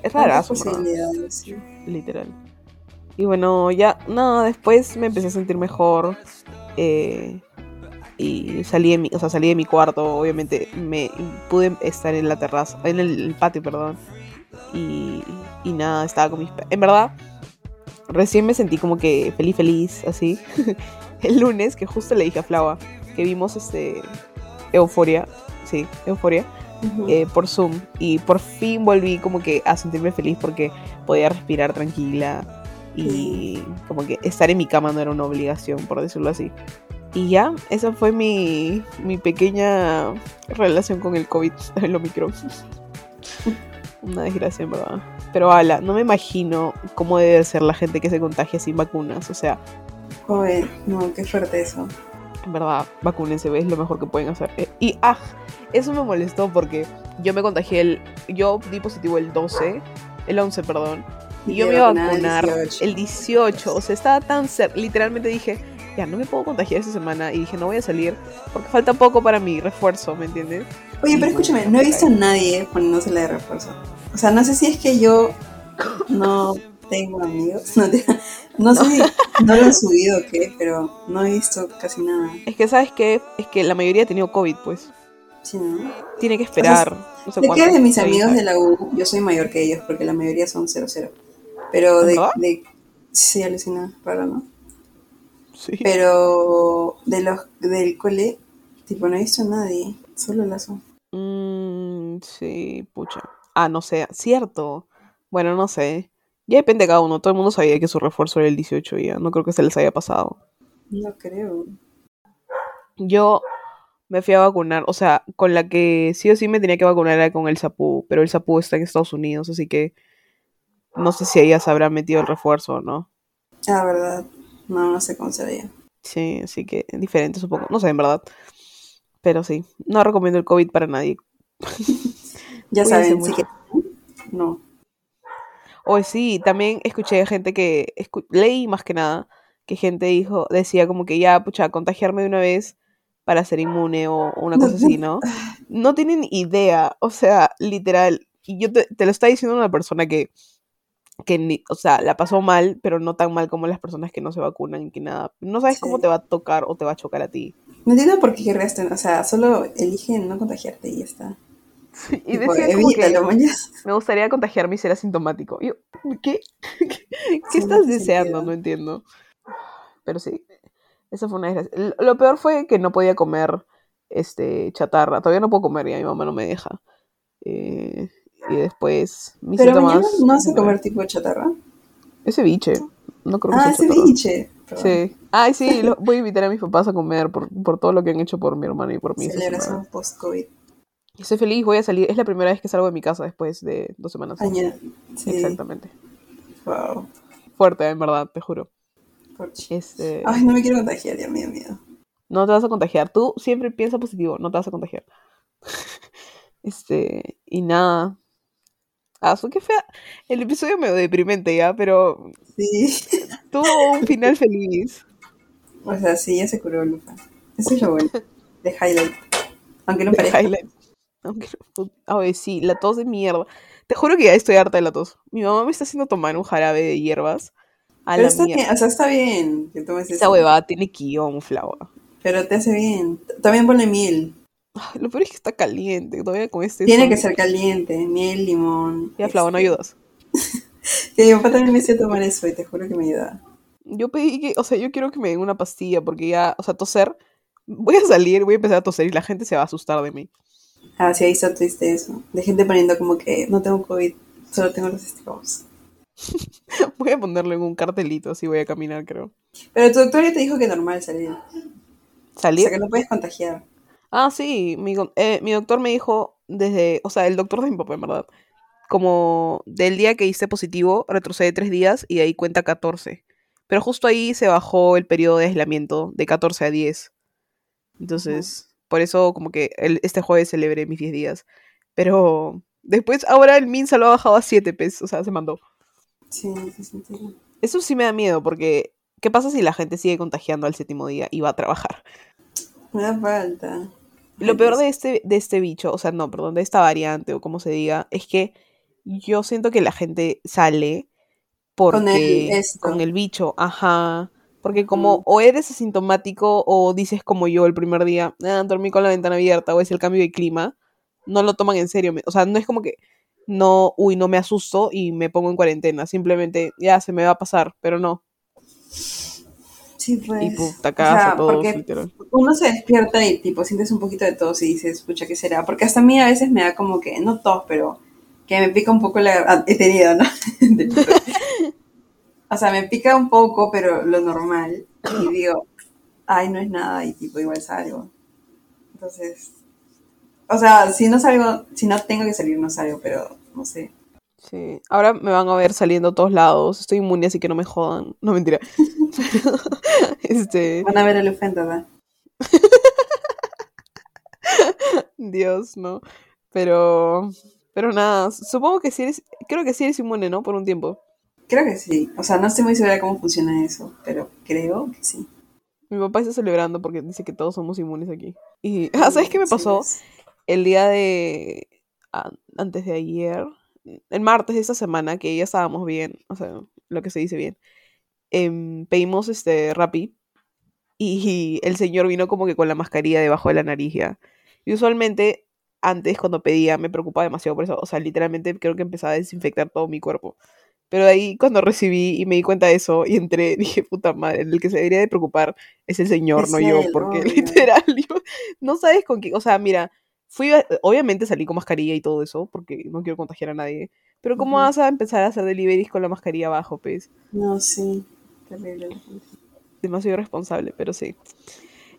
Es rarazo, sí. literal. Y bueno, ya, nada, después me empecé a sentir mejor. eh, y salí de mi, o sea, salí de mi cuarto, obviamente me pude estar en la terraza, en el, el patio, perdón. Y, y nada, estaba con mis En verdad, recién me sentí como que feliz, feliz, así. el lunes, que justo le dije a Flava que vimos este Euforia, sí, Euforia eh, por Zoom y por fin volví como que a sentirme feliz porque podía respirar tranquila y como que estar en mi cama no era una obligación, por decirlo así. Y ya, esa fue mi, mi pequeña relación con el COVID, el Omicron. Una desgracia, en verdad. Pero ala, no me imagino cómo debe ser la gente que se contagia sin vacunas. O sea, Joder, no, qué fuerte eso. en verdad, vacúnense, es lo mejor que pueden hacer. Eh, Y ah, eso me molestó porque yo me contagié el. Yo di positivo el 12, el 11, perdón. Y yo me iba a el vacunar 18. el 18. O sea, estaba tan cerca. Literalmente dije, ya no me puedo contagiar esta semana. Y dije, no voy a salir porque falta poco para mi refuerzo, ¿me entiendes? Oye, pero escúchame, no he visto a nadie poniéndose la de refuerzo. O sea, no sé si es que yo No tengo amigos. No, te- no sé si no lo han subido o qué, pero no he visto casi nada. Es que, ¿sabes qué? Es que la mayoría ha tenido COVID, pues. Sí, ¿no? Tiene que esperar. no sé ¿De qué de mis amigos de la U? Yo soy mayor que ellos porque la mayoría son 00. Pero de, sí, alucina, raro, ¿no? Sí. Pero de los del cole, tipo, no he visto a nadie, solo Lazo. Mm, sí, pucha. Ah, no sé, cierto. Bueno, no sé. Ya depende de cada uno. Todo el mundo sabía que su refuerzo era el 18 ya. No creo que se les haya pasado. No creo. Yo me fui a vacunar. O sea, con la que sí o sí me tenía que vacunar era con el Sapú. Pero el Sapú está en Estados Unidos, así que no sé si ella se habrá metido el refuerzo o no. Ah, verdad. No, no sé cómo. Sí, así que diferente supongo. No sé, en verdad. Pero sí, no recomiendo el COVID para nadie. Ya Cuídense saben, mucho. que. No. Hoy sí, también escuché gente que, escu- leí más que nada, que gente dijo, decía como que ya, pucha, contagiarme de una vez para ser inmune o, una cosa así, ¿no? No tienen idea, o sea, literal, y yo te, te lo está diciendo una persona que, que ni, o sea, la pasó mal, pero no tan mal como las personas que no se vacunan y que nada. No sabes cómo te va a tocar o te va a chocar a ti. No entiendo por qué querrías. O sea, solo eligen no contagiarte y ya está. Y decía como evítalo, me gustaría contagiarme y ser asintomático. Y yo, ¿qué? ¿Qué, qué Sí, no estás deseando? No entiendo. Pero sí, esa fue una desgracia. Lo peor fue que no podía comer este chatarra. Todavía no puedo comer, ya mi mamá no me deja. Eh, y después mis Pero síntomas. mañana no vas a comer tipo chatarra. Ese biche. No creo que Ah, sea ese chatarra. Sí. Ay, sí, lo- voy a invitar a mis papás a comer por, por todo lo que han hecho por mi hermano y por mí. Celebración post-COVID. Estoy feliz, voy a salir. Es la primera vez que salgo de mi casa después de dos semanas. Año. Sí. Exactamente. Wow. Fuerte, en verdad, te juro. Este, Ay, no me quiero contagiar, ya me da miedo. no te vas a contagiar. Tú siempre piensa positivo, no te vas a contagiar. Este, y nada. Ah, su qué fea. El episodio medio deprimente ya, pero Sí. tuvo un final feliz. O sea, sí, ya se curó Lufa. Eso es lo bueno. De highlight. Aunque no parezca. highlight. Aunque no- Ay, sí, la tos de mierda. Te juro que ya estoy harta de la tos. Mi mamá me está haciendo tomar un jarabe de hierbas. A Pero la está mierda. bien, o sea, está bien que tomes Esa huevada tiene guion, flava. Pero te hace bien. También ponle miel. Lo peor es que está caliente. Todavía con este Tiene que ser caliente. Miel, limón. Ya, flava, no este. ayudas. Que mi papá también me hacía tomar eso y te juro que me ayudaba. Yo pedí que, o sea, yo quiero que me den una pastilla porque ya, o sea, toser, voy a salir, voy a empezar a toser y la gente se va a asustar de mí. Ah, sí, ahí está triste eso. De gente poniendo como que no tengo COVID, solo tengo los estragos. Voy a ponerlo en un cartelito, así voy a caminar, creo. Pero tu doctor ya te dijo que normal salir. O ¿Salir? sea, que no puedes contagiar. Ah, sí, mi, eh, mi doctor me dijo desde, o sea, el doctor de mi papá, en verdad, como del día que hice positivo, retrocede tres días y de ahí cuenta 14. Pero justo ahí se bajó el periodo de aislamiento de 14 a 10. Entonces, por eso como que el- este jueves celebré mis 10 días. Pero después, ahora el MINSA lo ha bajado a 7 pesos, o sea, se mandó. Sí, sí, sentido. Eso sí me da miedo porque, ¿qué pasa si la gente sigue contagiando al séptimo día y va a trabajar? Me da falta. Lo peor de este, de este bicho, o sea, no, perdón, de esta variante o como se diga, es que yo siento que la gente sale Con el porque con el bicho, ajá. Porque como Mm. o eres asintomático o dices como yo el primer día, ah, dormí con la ventana abierta o es el cambio de clima, no lo toman en serio. O sea, no es como que no, uy, no me asusto y me pongo en cuarentena. Simplemente ya se me va a pasar, pero no. Sí, pues. Y puta O casa, sea, todos, porque literal. uno se despierta y tipo sientes un poquito de tos y dices, pucha, ¿qué será? Porque hasta a mí a veces me da como que, no tos, pero que me pica un poco la... ah, He tenido, ¿no? o sea, me pica un poco, pero lo normal. Y digo, ay, no es nada y tipo igual salgo. Entonces, o sea, si no salgo, si no tengo que salir, no salgo, pero no sé. Sí, ahora me van a ver saliendo a todos lados. Estoy inmune, así que no me jodan. No mentira. Este, Van a ver el ofenda, ¿verdad? Dios, no. Pero, pero nada, supongo que sí eres, creo que sí eres inmune, ¿no? Por un tiempo. Creo que sí. O sea, no estoy muy segura de cómo funciona eso, pero creo que sí. Mi papá está celebrando porque dice que todos somos inmunes aquí. Y, ah, ¿sabes qué me Sí, pasó? pues. El día de, antes de ayer, el martes de esta semana, que ya estábamos bien, o sea, lo que se dice bien, em, pedimos este Rappi y el señor vino como que con la mascarilla debajo de la nariz ya. Y usualmente antes cuando pedía me preocupaba demasiado por eso, o sea, literalmente creo que empezaba a desinfectar todo mi cuerpo. Pero de ahí cuando recibí y me di cuenta de eso y entré, dije, puta madre, el que se debería de preocupar es el señor, Es no yo, porque obvio. literal, yo- no sabes con qué, o sea, mira, fui, a- obviamente salí con mascarilla y todo eso, porque no quiero contagiar a nadie, pero ¿cómo vas a empezar a hacer deliveries con la mascarilla abajo, pues? No, sí. Terrible. demasiado irresponsable, pero sí.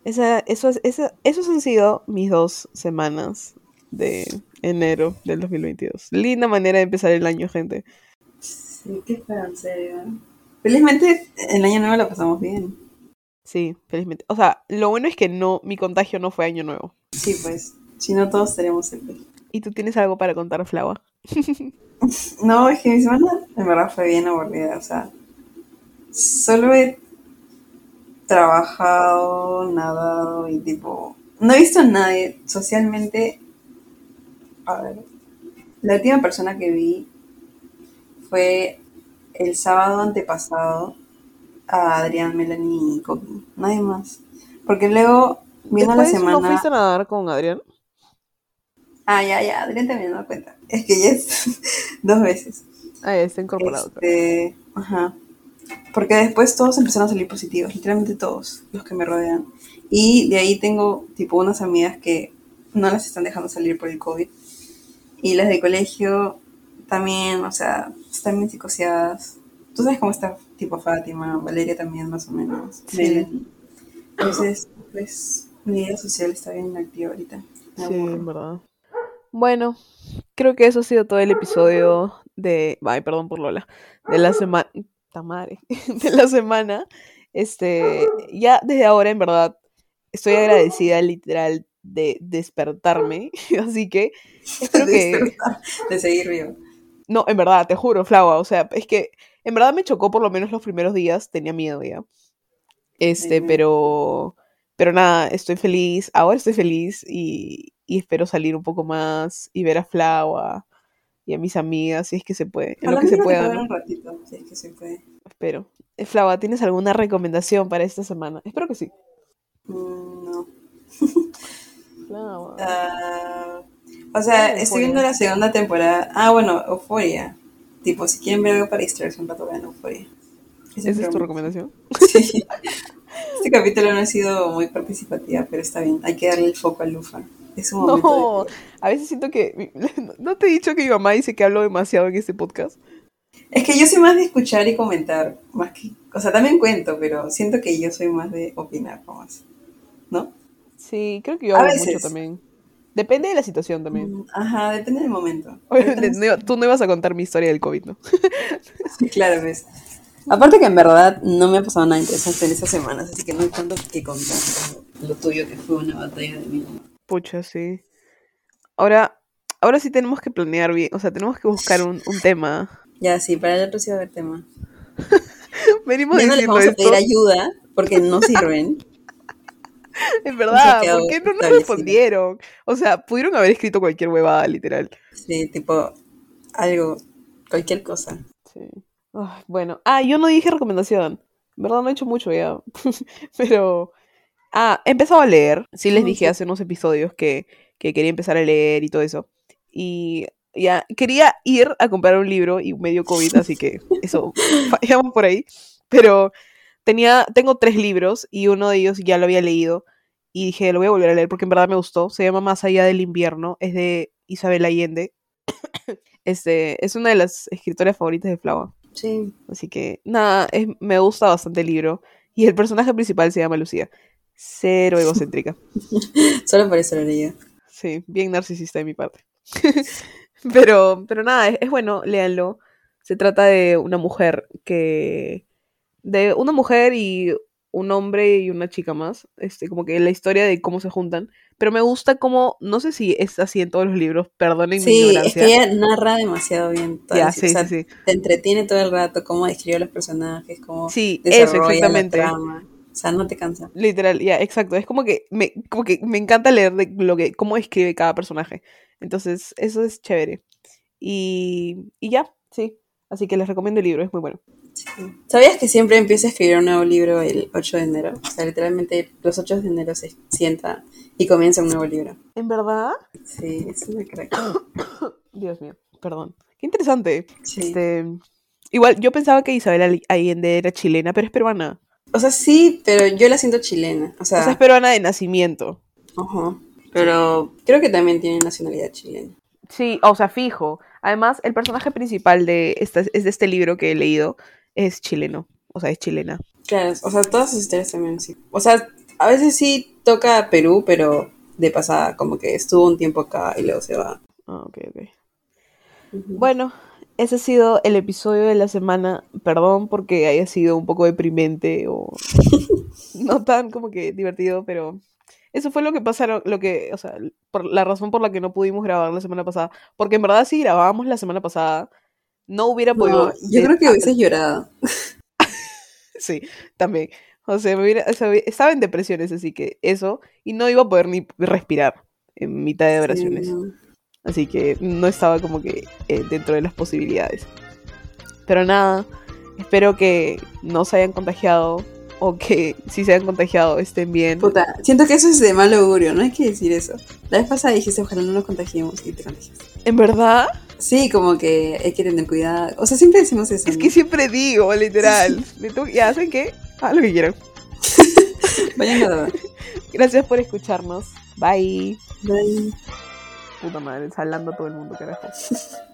Esa, eso, es- esa, esos han sido mis dos semanas de enero del 2022. Linda manera de empezar el año, gente. Sí, qué serio. Felizmente el año nuevo lo pasamos bien. Sí, felizmente. O sea, lo bueno es que no, mi contagio no fue año nuevo. Sí, pues. Si no, todos tenemos el ¿Y tú tienes algo para contar, Flava? No, es que mi semana en verdad fue bien aburrida. O sea, solo he trabajado, nadado y tipo. No he visto a nadie socialmente. A ver. La última persona que vi fue el sábado antepasado a Adrián, Melanie y Coqui. Nadie más. Porque luego vino la Después, semana. ¿no fuiste a nadar con Adrián? Ah, ya, ya, Adrián también me da cuenta. Es que ya es dos veces. Ah, ya está incorporado. Este, ajá. Porque después todos empezaron a salir positivos, literalmente todos los que me rodean. Y de ahí tengo tipo unas amigas que no las están dejando salir por el COVID. Y las de colegio también, o sea, están bien psicoseadas. Tú sabes cómo está tipo Fátima, Valeria también más o menos. Sí. Entonces, pues mi vida social está bien inactiva ahorita. Sí, en verdad. Bueno, creo que eso ha sido todo el episodio de. Ay, perdón por Lola. De la semana. madre. De la semana. Este. Ya desde ahora, en verdad, estoy agradecida, literal, de despertarme. Así que espero que. de seguir vivo. No, en verdad, te juro, Flava. O sea, es que en verdad me chocó por lo menos los primeros días. Tenía miedo ya. Este, pero. Pero nada, estoy feliz. Ahora estoy feliz y, y espero salir un poco más y ver a Flava y a mis amigas, si es que se puede. En lo que se pueda, ver ¿no? un ratito, si es que se puede. Espero. Eh, Flava, ¿tienes alguna recomendación para esta semana? Espero que sí. Mm, no. Flava. Ah, o sea, estoy viendo la segunda temporada. Ah, bueno, Euforia. Tipo, si quieren ver algo para distraerse un rato, vean Euforia. ¿Esa es tu recomendación? Sí. Este capítulo no ha sido muy participativa, pero está bien. Hay que darle el foco a Lufa. Es un momento No, de- a veces siento que... ¿No te he dicho que mi mamá dice que hablo demasiado en este podcast? Es que yo soy más de escuchar y comentar, más que... O sea, también cuento, pero siento que yo soy más de opinar, más. ¿No? Sí, creo que yo A hablo mucho también. Depende de la situación también. Mm, Ajá, depende del momento. Obviamente, no tú no ibas a contar mi historia del COVID, ¿no? Claro, ves. Aparte que en verdad no me ha pasado nada interesante en estas semanas, así que no hay tanto que contar lo tuyo que fue una batalla de mi mamá. Pucha, sí. Ahora, ahora sí tenemos que planear bien, o sea, tenemos que buscar un, un tema. Ya, sí, para el otro sí va a haber tema. Venimos Ya no les vamos a esto, pedir ayuda porque no sirven. en verdad, ¿por qué no nos respondieron? O sea, pudieron haber escrito cualquier huevada, literal. Sí, tipo algo, cualquier cosa. Sí. Ay, bueno, ah, yo no dije recomendación. En verdad no he hecho mucho ya. Pero, ah, he empezado a leer. Sí les dije hace unos episodios que, que quería empezar a leer y todo eso. Y ya, quería ir a comprar un libro y me dio COVID, así que eso, fallamos por ahí. Pero tenía, tengo tres libros y uno de ellos ya lo había leído. Y dije, lo voy a volver a leer porque en verdad me gustó. Se llama Más allá del invierno. Es de Isabel Allende. Este, es una de las escritoras favoritas de Flava. Sí. Así que, nada, es- me gusta bastante el libro. Y el personaje principal se llama Lucía. Cero egocéntrica. Solo por eso lo leí. Sí, bien narcisista de mi parte. pero, pero nada, es, es bueno, léanlo. Se trata de una mujer que. De una mujer y un hombre y una chica más. Este, como que la historia de cómo se juntan. Pero me gusta como. No sé si es así en todos los libros, perdonen mi Sí, es ignorancia. que ella narra demasiado bien. toda Ya, la- sí, o sea, sí, sí. Te entretiene todo el rato cómo describe a los personajes, cómo Sí, eso, desarrolla la exactamente. trama. O sea, no te cansa. Literal, ya, exacto. Es como que me, como que me encanta leer de lo que, cómo escribe cada personaje. Entonces, eso es chévere. Y, y ya, sí. Así que les recomiendo el libro, es muy bueno. ¿Sabías que siempre empieza a escribir un nuevo libro el 8 de enero? O sea, literalmente los 8 de enero se sienta y comienza un nuevo libro. ¿En verdad? Sí, es una crack. Dios mío, perdón. Qué interesante. Sí. Este, igual, yo pensaba que Isabel Allende era chilena, pero es peruana. O sea, sí, pero yo la siento chilena. O sea, O sea, es peruana de nacimiento. ajá. pero creo que también tiene nacionalidad chilena. Sí, o sea, fijo. Además, el personaje principal de, esta, es de este libro que he leído es chileno. O sea, es chilena. Claro, o sea, todas sus historias también sí. O sea, a veces sí toca Perú, pero de pasada, como que estuvo un tiempo acá y luego se va. Ah, ok, ok. Ujú. Bueno, ese ha sido el episodio de la semana. Perdón porque haya sido un poco deprimente o no tan como que divertido, pero eso fue lo que pasaron, lo que, o sea, por la razón por la que no pudimos grabar la semana pasada. Porque en verdad si grabábamos la semana pasada, no hubiera podido. No, yo creo que hubieses llorado. Sí, también. O sea, me hubiera- o sea, estaba en depresiones, así que eso, y no iba a poder ni respirar en mitad de oraciones. Sí, no. Así que no estaba como que eh, dentro de las posibilidades. Pero nada, espero que no se hayan contagiado o que si se hayan contagiado estén bien. Puta, siento que eso es de mal augurio, no hay que decir eso. La vez pasada dijiste, ojalá no nos contagiemos y te contagiaste. ¿En verdad? Sí, como que hay que tener cuidado. O sea, siempre decimos eso. Es ¿no? que siempre digo, literal. Ya, ¿saben qué? Hagan lo que quieran. Vayan a. Gracias por escucharnos. Bye. Bye. Puta madre, salando a todo el mundo, carajo.